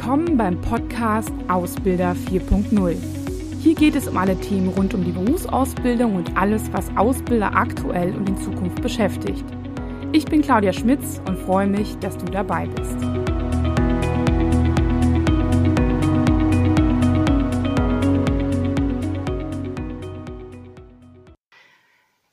Willkommen beim Podcast Ausbilder 4.0. Hier geht es um alle Themen rund um die Berufsausbildung und alles, was Ausbilder aktuell und in Zukunft beschäftigt. Ich bin Claudia Schmitz und freue mich, dass du dabei bist.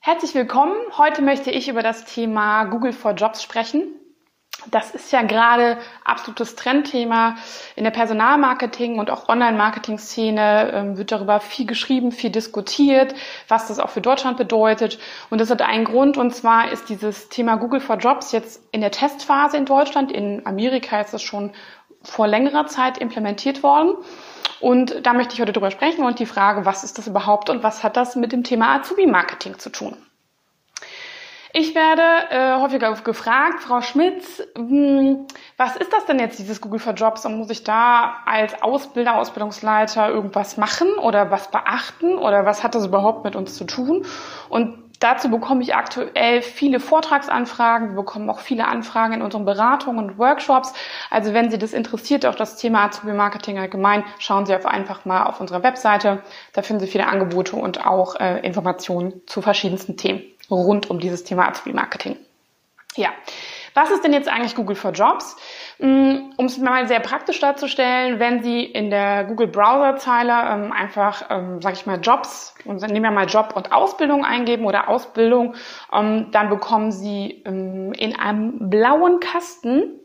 Herzlich willkommen. Heute möchte ich über das Thema Google for Jobs sprechen. Das ist ja gerade absolutes Trendthema in der Personalmarketing und auch Online-Marketing-Szene ähm, wird darüber viel geschrieben, viel diskutiert, was das auch für Deutschland bedeutet. Und das hat einen Grund, und zwar ist dieses Thema Google for Jobs jetzt in der Testphase in Deutschland. In Amerika ist es schon vor längerer Zeit implementiert worden. Und da möchte ich heute drüber sprechen und die Frage, was ist das überhaupt und was hat das mit dem Thema Azubi-Marketing zu tun? Ich werde äh, häufiger gefragt, Frau Schmitz, mh, hm, was ist das denn jetzt, dieses Google for Jobs? Und muss ich da als Ausbilder, Ausbildungsleiter irgendwas machen oder was beachten oder was hat das überhaupt mit uns zu tun? Und dazu bekomme ich aktuell viele Vortragsanfragen. Wir bekommen auch viele Anfragen in unseren Beratungen und Workshops. Also wenn Sie das interessiert, auch das Thema Azubi-Marketing allgemein, schauen Sie einfach mal auf unserer Webseite. Da finden Sie viele Angebote und auch äh, Informationen zu verschiedensten Themen rund um dieses Thema Azubi-Marketing. Ja, was ist denn jetzt eigentlich Google for Jobs? Mm, um es mal sehr praktisch darzustellen, wenn Sie in der Google Browser-Zeile ähm, einfach, ähm, sage ich mal, Jobs, und nehmen wir mal Job und Ausbildung eingeben oder Ausbildung, ähm, dann bekommen Sie ähm, in einem blauen Kasten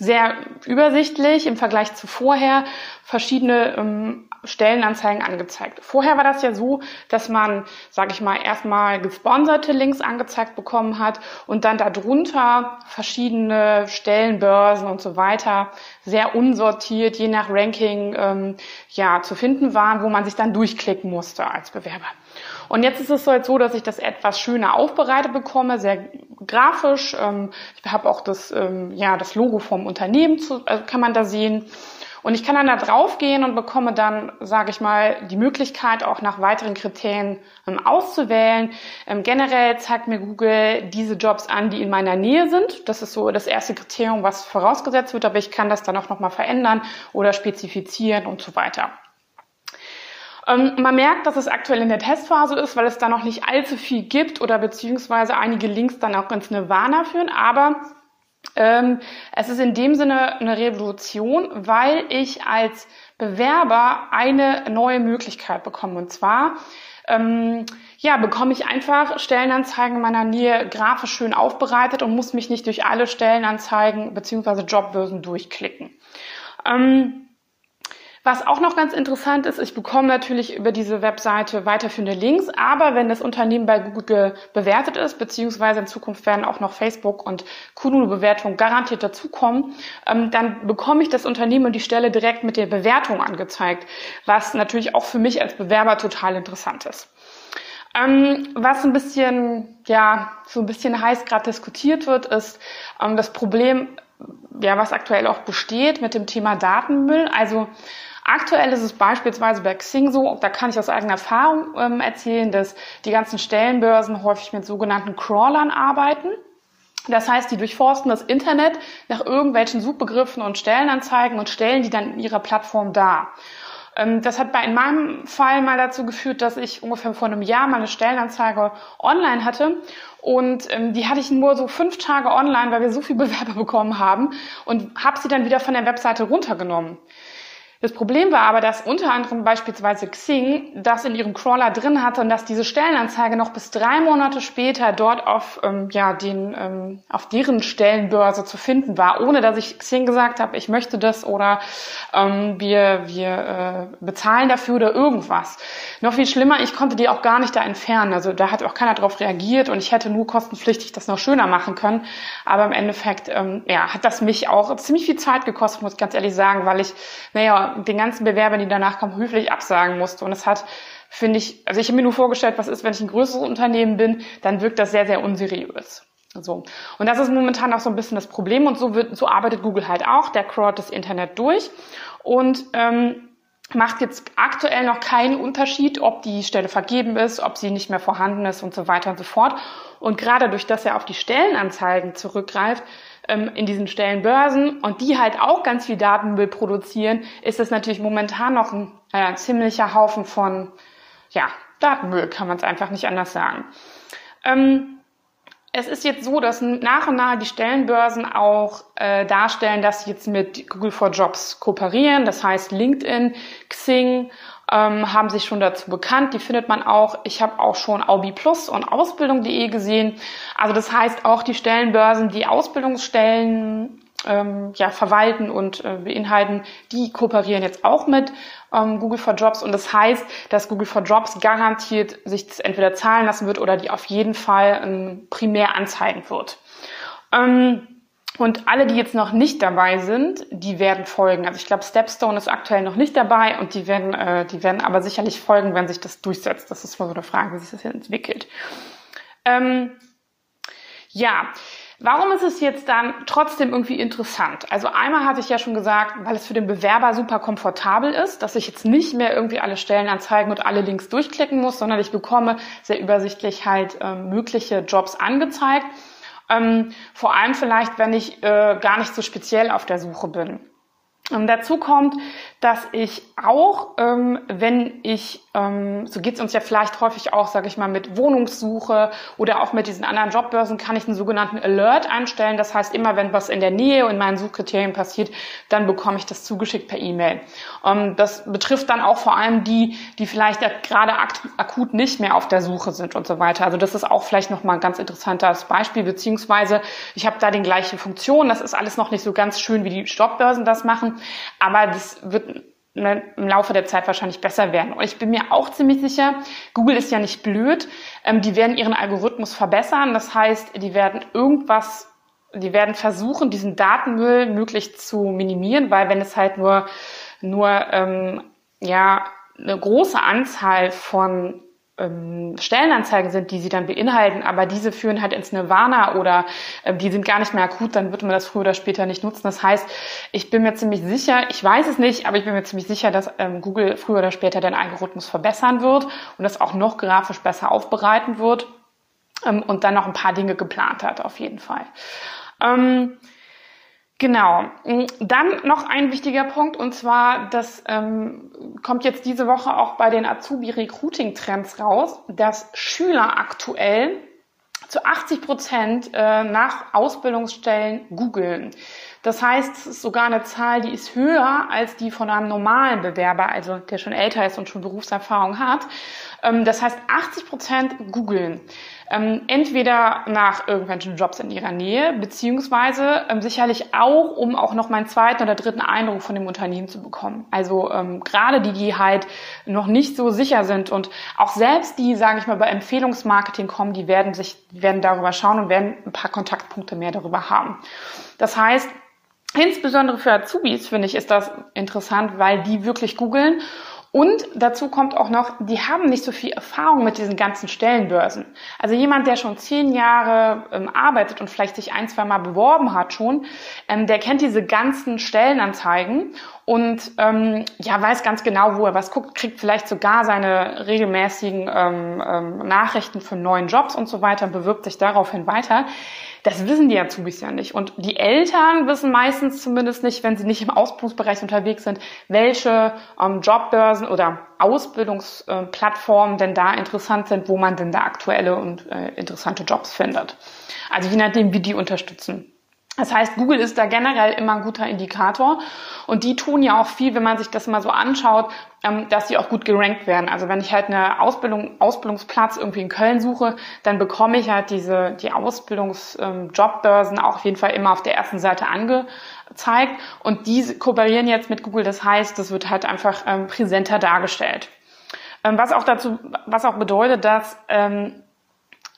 sehr übersichtlich im Vergleich zu vorher verschiedene ähm, Stellenanzeigen angezeigt. Vorher war das ja so, dass man, sage ich mal, erstmal gesponserte Links angezeigt bekommen hat und dann darunter verschiedene Stellenbörsen und so weiter sehr unsortiert, je nach Ranking, ähm, ja, zu finden waren, wo man sich dann durchklicken musste als Bewerber. Und jetzt ist es halt so, dass ich das etwas schöner aufbereitet bekomme, sehr grafisch. Ähm, ich habe auch das, ähm, ja, das Logo vom Unternehmen, zu, äh, kann man da sehen. Und ich kann dann da drauf gehen und bekomme dann, sage ich mal, die Möglichkeit, auch nach weiteren Kriterien ähm, auszuwählen. Ähm, generell zeigt mir Google diese Jobs an, die in meiner Nähe sind. Das ist so das erste Kriterium, was vorausgesetzt wird, aber ich kann das dann auch nochmal verändern oder spezifizieren und so weiter. Ähm, man merkt, dass es aktuell in der Testphase ist, weil es da noch nicht allzu viel gibt oder beziehungsweise einige Links dann auch ins Nirvana führen, aber ähm, es ist in dem Sinne eine Revolution, weil ich als Bewerber eine neue Möglichkeit bekomme. Und zwar ähm, ja, bekomme ich einfach Stellenanzeigen in meiner Nähe grafisch schön aufbereitet und muss mich nicht durch alle Stellenanzeigen beziehungsweise Jobbörsen durchklicken. Ähm, was auch noch ganz interessant ist, ich bekomme natürlich über diese Webseite weiterführende Links, aber wenn das Unternehmen bei Google bewertet ist, beziehungsweise in Zukunft werden auch noch Facebook und Kununu-Bewertungen garantiert dazukommen, ähm, dann bekomme ich das Unternehmen und die Stelle direkt mit der Bewertung angezeigt, was natürlich auch für mich als Bewerber total interessant ist. Ähm, was ein bisschen, ja, so ein bisschen heiß gerade diskutiert wird, ist ähm, das Problem, ja, was aktuell auch besteht mit dem Thema Datenmüll. Also Aktuell ist es beispielsweise bei Xing so, da kann ich aus eigener Erfahrung ähm, erzählen, dass die ganzen Stellenbörsen häufig mit sogenannten Crawlern arbeiten. Das heißt, die durchforsten das Internet nach irgendwelchen Suchbegriffen und Stellenanzeigen und stellen die dann in ihrer Plattform dar. Ähm, das hat bei in meinem Fall mal dazu geführt, dass ich ungefähr vor einem Jahr mal eine Stellenanzeige online hatte und ähm, die hatte ich nur so fünf Tage online, weil wir so viele Bewerber bekommen haben und habe sie dann wieder von der Webseite runtergenommen. Das Problem war aber, dass unter anderem beispielsweise Xing das in ihrem Crawler drin hatte und dass diese Stellenanzeige noch bis drei Monate später dort auf, ähm, ja, den, ähm, auf deren Stellenbörse zu finden war, ohne dass ich Xing gesagt habe, ich möchte das oder ähm, wir, wir äh, bezahlen dafür oder irgendwas. Noch viel schlimmer, ich konnte die auch gar nicht da entfernen. Also da hat auch keiner darauf reagiert und ich hätte nur kostenpflichtig das noch schöner machen können. Aber im Endeffekt ähm, ja, hat das mich auch ziemlich viel Zeit gekostet, muss ich ganz ehrlich sagen, weil ich, naja, den ganzen Bewerbern, die danach kamen, höflich absagen musste. Und es hat, finde ich, also ich habe mir nur vorgestellt, was ist, wenn ich ein größeres Unternehmen bin, dann wirkt das sehr, sehr unseriös. So. Und das ist momentan auch so ein bisschen das Problem und so wird, so arbeitet Google halt auch. Der crawlt das Internet durch und ähm, macht jetzt aktuell noch keinen Unterschied, ob die Stelle vergeben ist, ob sie nicht mehr vorhanden ist und so weiter und so fort. Und gerade durch das er auf die Stellenanzeigen zurückgreift, ähm, in diesen Stellenbörsen und die halt auch ganz viel Datenmüll produzieren, ist es natürlich momentan noch ein äh, ziemlicher Haufen von ja, Datenmüll, kann man es einfach nicht anders sagen. Ähm, es ist jetzt so, dass nach und nach die Stellenbörsen auch äh, darstellen, dass sie jetzt mit Google for Jobs kooperieren. Das heißt, LinkedIn, Xing ähm, haben sich schon dazu bekannt. Die findet man auch. Ich habe auch schon Aubi Plus und Ausbildung.de gesehen. Also das heißt auch die Stellenbörsen, die Ausbildungsstellen ähm, ja, verwalten und äh, beinhalten, die kooperieren jetzt auch mit ähm, Google for Jobs und das heißt, dass Google for Jobs garantiert sich das entweder zahlen lassen wird oder die auf jeden Fall ähm, primär anzeigen wird. Ähm, und alle, die jetzt noch nicht dabei sind, die werden folgen. Also ich glaube, Stepstone ist aktuell noch nicht dabei und die werden, äh, die werden aber sicherlich folgen, wenn sich das durchsetzt. Das ist mal so eine Frage, wie sich das jetzt entwickelt. Ähm, ja, Warum ist es jetzt dann trotzdem irgendwie interessant? Also einmal hatte ich ja schon gesagt, weil es für den Bewerber super komfortabel ist, dass ich jetzt nicht mehr irgendwie alle Stellenanzeigen und alle Links durchklicken muss, sondern ich bekomme sehr übersichtlich halt äh, mögliche Jobs angezeigt. Ähm, vor allem vielleicht, wenn ich äh, gar nicht so speziell auf der Suche bin. Ähm, dazu kommt, dass ich auch, ähm, wenn ich, ähm, so geht's uns ja vielleicht häufig auch, sage ich mal, mit Wohnungssuche oder auch mit diesen anderen Jobbörsen, kann ich einen sogenannten Alert einstellen. Das heißt, immer wenn was in der Nähe und in meinen Suchkriterien passiert, dann bekomme ich das zugeschickt per E-Mail. Ähm, das betrifft dann auch vor allem die, die vielleicht gerade ak akut nicht mehr auf der Suche sind und so weiter. Also das ist auch vielleicht nochmal ein ganz interessantes Beispiel, beziehungsweise ich habe da den gleichen Funktion. Das ist alles noch nicht so ganz schön, wie die Jobbörsen das machen, aber das wird im Laufe der Zeit wahrscheinlich besser werden. Und ich bin mir auch ziemlich sicher, Google ist ja nicht blöd, ähm, die werden ihren Algorithmus verbessern. Das heißt, die werden irgendwas, die werden versuchen, diesen Datenmüll möglichst zu minimieren, weil wenn es halt nur, nur ähm, ja, eine große Anzahl von ähm, Stellenanzeigen sind, die sie dann beinhalten, aber diese führen halt ins Nirvana oder äh, die sind gar nicht mehr akut, dann wird man das früher oder später nicht nutzen. Das heißt, ich bin mir ziemlich sicher, ich weiß es nicht, aber ich bin mir ziemlich sicher, dass ähm, Google früher oder später den Algorithmus verbessern wird und das auch noch grafisch besser aufbereiten wird ähm, und dann noch ein paar Dinge geplant hat, auf jeden Fall. Ähm, Genau. Mm, dann noch ein wichtiger Punkt und zwar, das ähm, kommt jetzt diese Woche auch bei den Azubi-Recruiting-Trends raus, dass Schüler aktuell zu 80 Prozent äh, nach Ausbildungsstellen googeln. Das heißt, es ist sogar eine Zahl, die ist höher als die von einem normalen Bewerber, also der schon älter ist und schon Berufserfahrung hat. Ähm, das heißt, 80 Prozent googeln ähm, entweder nach irgendwelchen Jobs in ihrer Nähe, beziehungsweise ähm, sicherlich auch, um auch noch meinen zweiten oder dritten Eindruck von dem Unternehmen zu bekommen. Also gerade die, die halt noch nicht so sicher sind und auch selbst die, sage ich mal, bei Empfehlungsmarketing kommen, die werden sich, werden darüber schauen und werden ein paar Kontaktpunkte mehr darüber haben. Das heißt, Insbesondere für Azubis finde ich ist das interessant, weil die wirklich googeln und dazu kommt auch noch, die haben nicht so viel Erfahrung mit diesen ganzen Stellenbörsen. Also jemand, der schon zehn Jahre ähm, arbeitet und vielleicht sich ein, zwei Mal beworben hat schon, ähm, der kennt diese ganzen Stellenanzeigen und ähm, ja weiß ganz genau, wo er was guckt, kriegt vielleicht sogar seine regelmäßigen ähm, ähm, Nachrichten für neuen Jobs und so weiter, bewirbt sich daraufhin weiter. Das wissen die Azubis ja nicht. Und die Eltern wissen meistens zumindest nicht, wenn sie nicht im Ausbildungsbereich unterwegs sind, welche ähm, Jobbörsen oder Ausbildungsplattformen äh, denn da interessant sind, wo man denn da aktuelle und äh, interessante Jobs findet. Also je nachdem, wie die unterstützen. Das heißt, Google ist da generell immer ein guter Indikator und die tun ja auch viel, wenn man sich das mal so anschaut, ähm, dass sie auch gut gerankt werden. Also wenn ich halt eine Ausbildung, Ausbildungsplatz irgendwie in Köln suche, dann bekomme ich halt diese, die Ausbildungsjobbörsen ähm, auch auf jeden Fall immer auf der ersten Seite angezeigt und die kooperieren jetzt mit Google. Das heißt, das wird halt einfach ähm, präsenter dargestellt. was auch dazu, was auch bedeutet, dass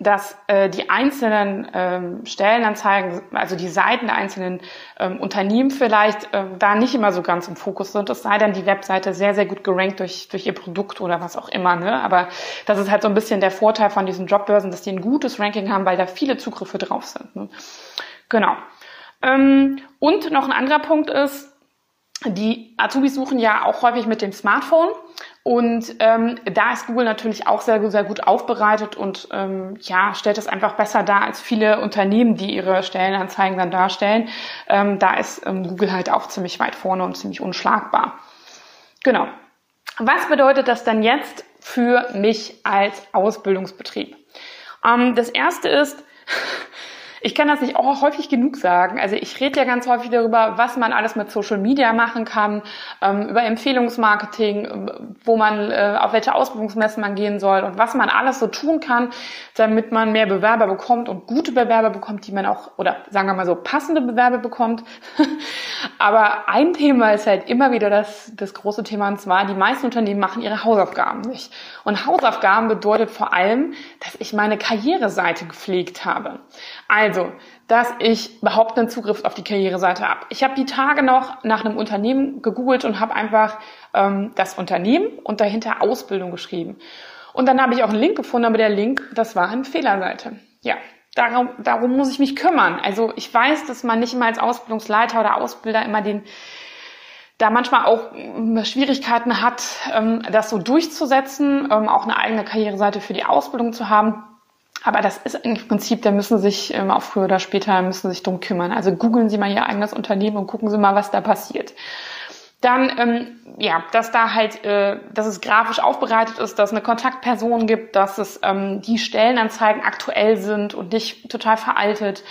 dass äh, die einzelnen ähm, Stellenanzeigen, also die Seiten der einzelnen ähm, Unternehmen vielleicht äh, da nicht immer so ganz im Fokus sind. Es sei denn, die Webseite sehr, sehr gut gerankt durch, durch ihr Produkt oder was auch immer. Ne? Aber das ist halt so ein bisschen der Vorteil von diesen Jobbörsen, dass die ein gutes Ranking haben, weil da viele Zugriffe drauf sind. Ne? Genau. Ähm, und noch ein anderer Punkt ist, die Azubis suchen ja auch häufig mit dem Smartphone. Und ähm, da ist Google natürlich auch sehr, sehr gut aufbereitet und ähm, ja, stellt es einfach besser dar als viele Unternehmen, die ihre Stellenanzeigen dann darstellen. Ähm, da ist ähm, Google halt auch ziemlich weit vorne und ziemlich unschlagbar. Genau. Was bedeutet das dann jetzt für mich als Ausbildungsbetrieb? Ähm, das erste ist, ich kann das nicht auch häufig genug sagen. Also ich rede ja ganz häufig darüber, was man alles mit Social Media machen kann, ähm, über Empfehlungsmarketing, ähm, wo man, äh, auf welche Ausbildungsmessen man gehen soll und was man alles so tun kann, damit man mehr Bewerber bekommt und gute Bewerber bekommt, die man auch, oder sagen wir mal so, passende Bewerber bekommt. Aber ein Thema ist halt immer wieder das, das große Thema, und zwar, die meisten Unternehmen machen ihre Hausaufgaben nicht. Und Hausaufgaben bedeutet vor allem, dass ich meine Karriereseite gepflegt habe. Also, dass ich überhaupt einen Zugriff auf die Karriereseite habe. Ich habe die Tage noch nach einem Unternehmen gegoogelt und habe einfach ähm, das Unternehmen und dahinter Ausbildung geschrieben. Und dann habe ich auch einen Link gefunden, aber der Link, das war eine Fehlerseite. Ja, darum, darum muss ich mich kümmern. Also ich weiß, dass man nicht immer als Ausbildungsleiter oder Ausbilder immer den da manchmal auch ähm, Schwierigkeiten hat, ähm, das so durchzusetzen, ähm, auch eine eigene Karriereseite für die Ausbildung zu haben. Aber das ist im Prinzip, da müssen sich ähm, auch früher oder später müssen sich drum kümmern. Also googeln Sie mal Ihr eigenes Unternehmen und gucken Sie mal, was da passiert. Dann, ähm, ja, dass da halt, äh, dass es grafisch aufbereitet ist, dass es eine Kontaktperson gibt, dass es ähm, die Stellenanzeigen aktuell sind und nicht total veraltet.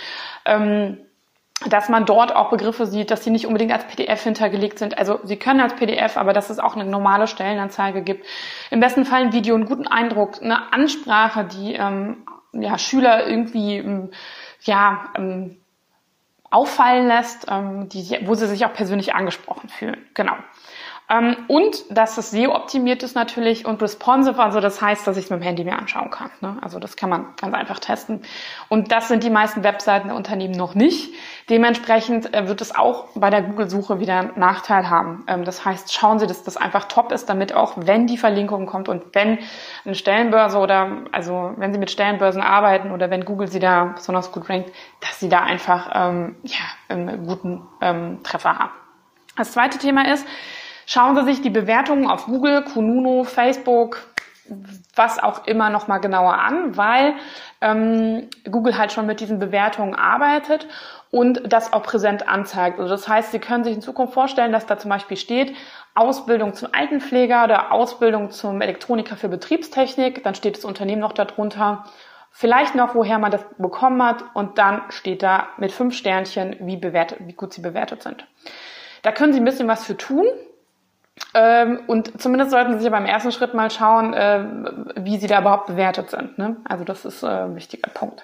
Ähm, dass man dort auch Begriffe sieht, dass sie nicht unbedingt als PDF hintergelegt sind. Also sie können als PDF, aber dass es auch eine normale Stellenanzeige gibt. Im besten Fall ein Video, einen guten Eindruck, eine Ansprache, die ähm, ja, Schüler irgendwie ähm, ja, ähm, auffallen lässt, ähm, die, wo sie sich auch persönlich angesprochen fühlen. Genau. Ähm, und dass es SEO-optimiert ist natürlich und responsive, also das heißt, dass ich es mit dem Handy mir anschauen kann. Ne? Also das kann man ganz einfach testen. Und das sind die meisten Webseiten der Unternehmen noch nicht. Dementsprechend äh, wird es auch bei der Google-Suche wieder einen Nachteil haben. Ähm, das heißt, schauen Sie, dass das einfach top ist, damit auch, wenn die Verlinkung kommt und wenn eine Stellenbörse oder also wenn Sie mit Stellenbörsen arbeiten oder wenn Google Sie da besonders gut rankt, dass Sie da einfach ähm, ja, einen guten ähm, Treffer haben. Das zweite Thema ist, Schauen Sie sich die Bewertungen auf Google, Kununu, Facebook, was auch immer noch mal genauer an, weil ähm, Google halt schon mit diesen Bewertungen arbeitet und das auch präsent anzeigt. Also das heißt, Sie können sich in Zukunft vorstellen, dass da zum Beispiel steht Ausbildung zum Altenpfleger oder Ausbildung zum Elektroniker für Betriebstechnik. Dann steht das Unternehmen noch darunter. Vielleicht noch, woher man das bekommen hat und dann steht da mit fünf Sternchen, wie, bewertet, wie gut sie bewertet sind. Da können Sie ein bisschen was für tun. Ähm, und zumindest sollten Sie sich beim ersten Schritt mal schauen, äh, wie Sie da überhaupt bewertet sind. Ne? Also das ist äh, ein wichtiger Punkt.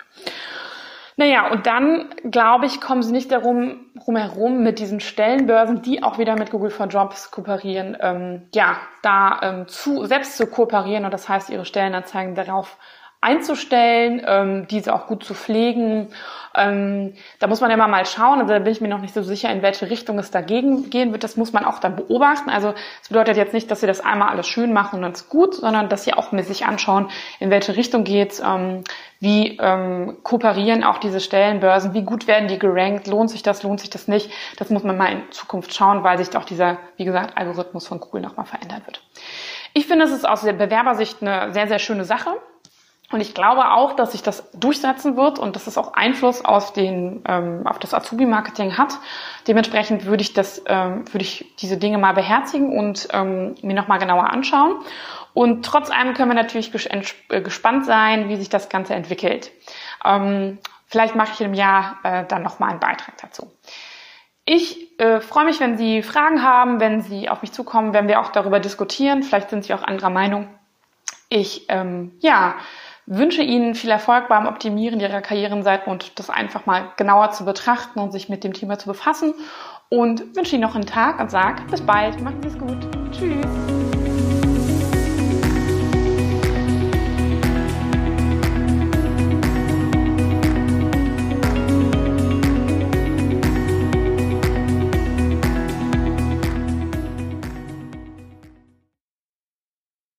Naja, und dann, glaube ich, kommen Sie nicht darum herum mit diesen Stellenbörsen, die auch wieder mit Google for Jobs kooperieren, ähm, ja, da ähm, zu, selbst zu kooperieren und das heißt, Ihre Stellenanzeigen darauf einzustellen, ähm, diese auch gut zu pflegen ähm, da muss man immer mal schauen, also da bin ich mir noch nicht so sicher, in welche Richtung es dagegen gehen wird. Das muss man auch dann beobachten. Also es bedeutet jetzt nicht, dass sie das einmal alles schön machen und dann ist gut, sondern dass sie auch mit sich anschauen, in welche Richtung geht's, ähm, wie ähm, kooperieren auch diese Stellenbörsen, wie gut werden die gerankt, lohnt sich das, lohnt sich das nicht. Das muss man mal in Zukunft schauen, weil sich auch dieser, wie gesagt, Algorithmus von Google nochmal verändern wird. Ich finde, es ist aus der Bewerbersicht eine sehr, sehr schöne Sache. Und ich glaube auch, dass sich das durchsetzen wird und dass es auch Einfluss auf den ähm, auf das Azubi-Marketing hat. Dementsprechend würde ich das ähm, würde ich diese Dinge mal beherzigen und ähm, mir noch mal genauer anschauen. Und trotz allem können wir natürlich ges äh, gespannt sein, wie sich das Ganze entwickelt. Ähm, vielleicht mache ich im Jahr äh, dann noch mal einen Beitrag dazu. Ich äh, freue mich, wenn Sie Fragen haben, wenn Sie auf mich zukommen, wenn wir auch darüber diskutieren. Vielleicht sind Sie auch anderer Meinung. Ich ähm, ja wünsche Ihnen viel Erfolg beim Optimieren Ihrer Karrierenseiten und das einfach mal genauer zu betrachten und sich mit dem Thema zu befassen. Und wünsche Ihnen noch einen Tag und sage bis bald. Machen Sie es gut. Tschüss.